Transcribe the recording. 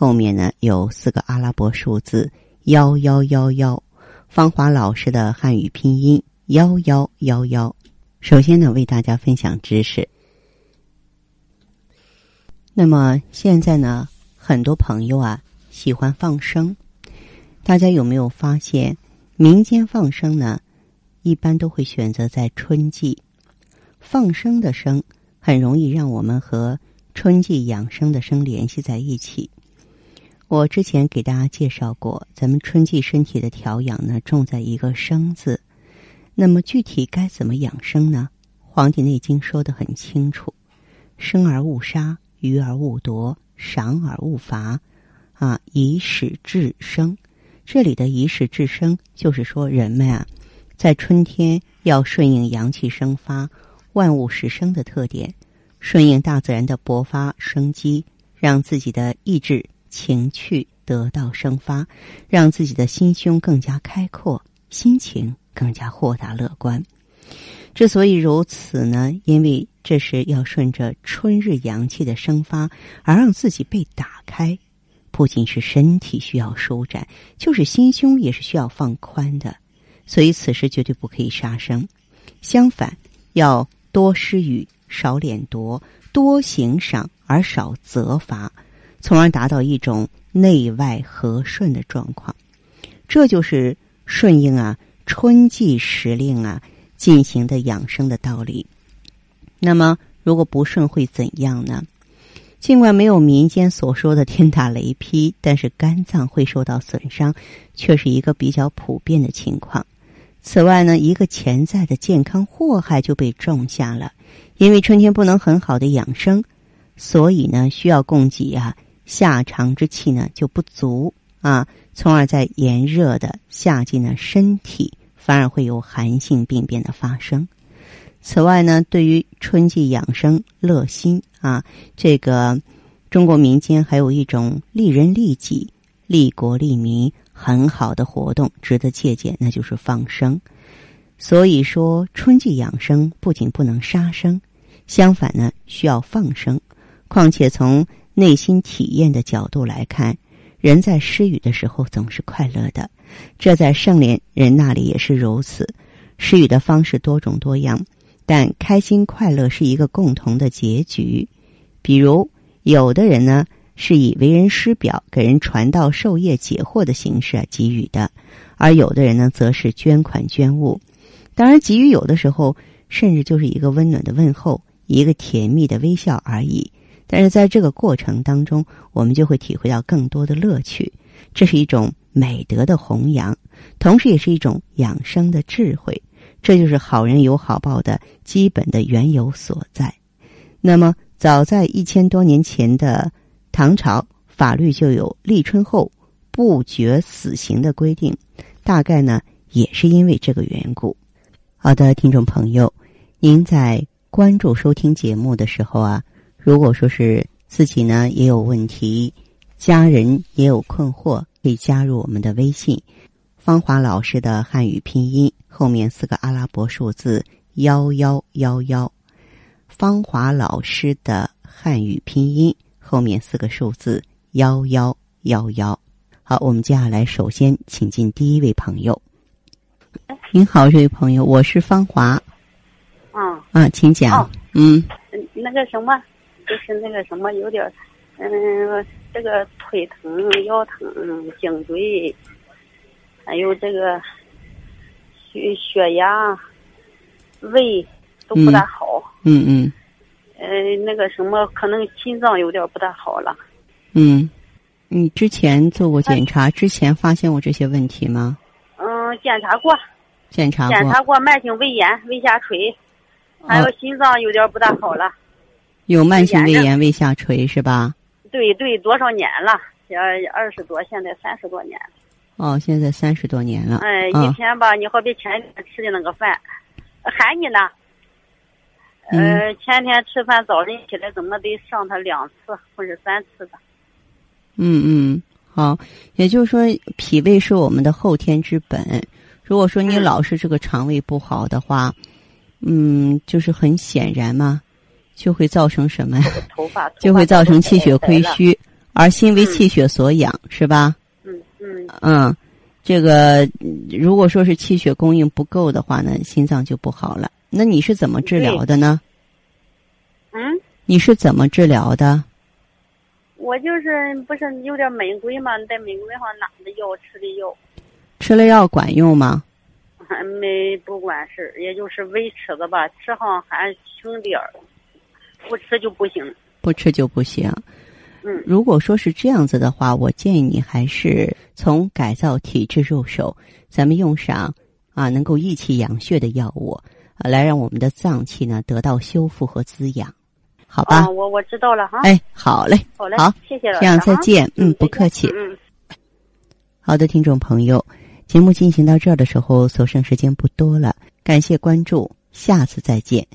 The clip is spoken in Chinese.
后面呢有四个阿拉伯数字幺幺幺幺，芳华老师的汉语拼音幺幺幺幺。首先呢，为大家分享知识。那么现在呢，很多朋友啊喜欢放生，大家有没有发现，民间放生呢，一般都会选择在春季。放生的生很容易让我们和春季养生的生联系在一起。我之前给大家介绍过，咱们春季身体的调养呢，重在一个生字。那么具体该怎么养生呢？《黄帝内经》说的很清楚：生而勿杀，鱼而勿夺，赏而勿罚，啊，以始至生。这里的以始至生，就是说人们啊，在春天要顺应阳气生发。万物始生的特点，顺应大自然的勃发生机，让自己的意志情趣得到生发，让自己的心胸更加开阔，心情更加豁达乐观。之所以如此呢，因为这是要顺着春日阳气的生发，而让自己被打开。不仅是身体需要舒展，就是心胸也是需要放宽的。所以此时绝对不可以杀生，相反要。多施予，少敛夺；多行赏，而少责罚，从而达到一种内外和顺的状况。这就是顺应啊春季时令啊进行的养生的道理。那么，如果不顺会怎样呢？尽管没有民间所说的天打雷劈，但是肝脏会受到损伤，却是一个比较普遍的情况。此外呢，一个潜在的健康祸害就被种下了，因为春天不能很好的养生，所以呢，需要供给啊下肠之气呢就不足啊，从而在炎热的夏季呢，身体反而会有寒性病变的发生。此外呢，对于春季养生乐心啊，这个中国民间还有一种利人利己、利国利民。很好的活动，值得借鉴，那就是放生。所以说，春季养生不仅不能杀生，相反呢，需要放生。况且从内心体验的角度来看，人在施予的时候总是快乐的，这在圣莲人那里也是如此。施予的方式多种多样，但开心快乐是一个共同的结局。比如，有的人呢。是以为人师表、给人传道授业解惑的形式啊给予的，而有的人呢，则是捐款捐物。当然，给予有的时候甚至就是一个温暖的问候，一个甜蜜的微笑而已。但是在这个过程当中，我们就会体会到更多的乐趣。这是一种美德的弘扬，同时也是一种养生的智慧。这就是好人有好报的基本的缘由所在。那么，早在一千多年前的。唐朝法律就有立春后不决死刑的规定，大概呢也是因为这个缘故。好的，听众朋友，您在关注收听节目的时候啊，如果说是自己呢也有问题，家人也有困惑，可以加入我们的微信“芳华老师”的汉语拼音后面四个阿拉伯数字幺幺幺幺，芳华老师的汉语拼音。后面四个数字幺幺幺幺，好，我们接下来首先请进第一位朋友。您好，这位朋友，我是芳华。啊啊，请讲。嗯，那个什么，就是那个什么，有点，嗯，这个腿疼、腰疼、颈椎，还有这个血血压、胃都不大好。嗯嗯。呃，那个什么，可能心脏有点不大好了。嗯，你之前做过检查，之前发现过这些问题吗？嗯，检查过。检查过。检查过慢性胃炎、胃下垂，还有心脏有点不大好了。有慢性胃炎、胃下垂是吧？对对，多少年了？二二十多，现在三十多年了。哦，现在三十多年了。哎，啊一天吧，你好比前天吃的那个饭，喊你呢。嗯呃，前天吃饭早晨起来怎么得上他两次或者三次吧。嗯嗯，好，也就是说，脾胃是我们的后天之本。如果说你嗯老是这个肠胃不好的话，嗯，就是很显然嘛，就会造成什么呀？头发就会造成气血亏。虚，而心为嗯气血所养，是吧？嗯嗯嗯，这个嗯如果说是气血供应不够的话呢，心脏就不好了。那你是怎么治疗的呢？嗯，你是怎么治疗的？我就是不是有点玫瑰嘛？在玫瑰上拿的药吃的药，吃了药管用吗？还没不管事也就是维持的吧，吃上还轻点儿，不吃就不行。不吃就不行。嗯如果说是这样子的话，我建议你还是从改造体质入手，咱们用上啊能够益气养血的药物，啊来让我们的脏器呢得到修复和滋养，好吧？啊，我我知道了哈。哎，好嘞，好嘞，好，谢谢老师这样再哈见，嗯，不客气。嗯。好的，听众朋友，节目进行到这儿的时候，所剩时间不多了，感谢关注，下次再见。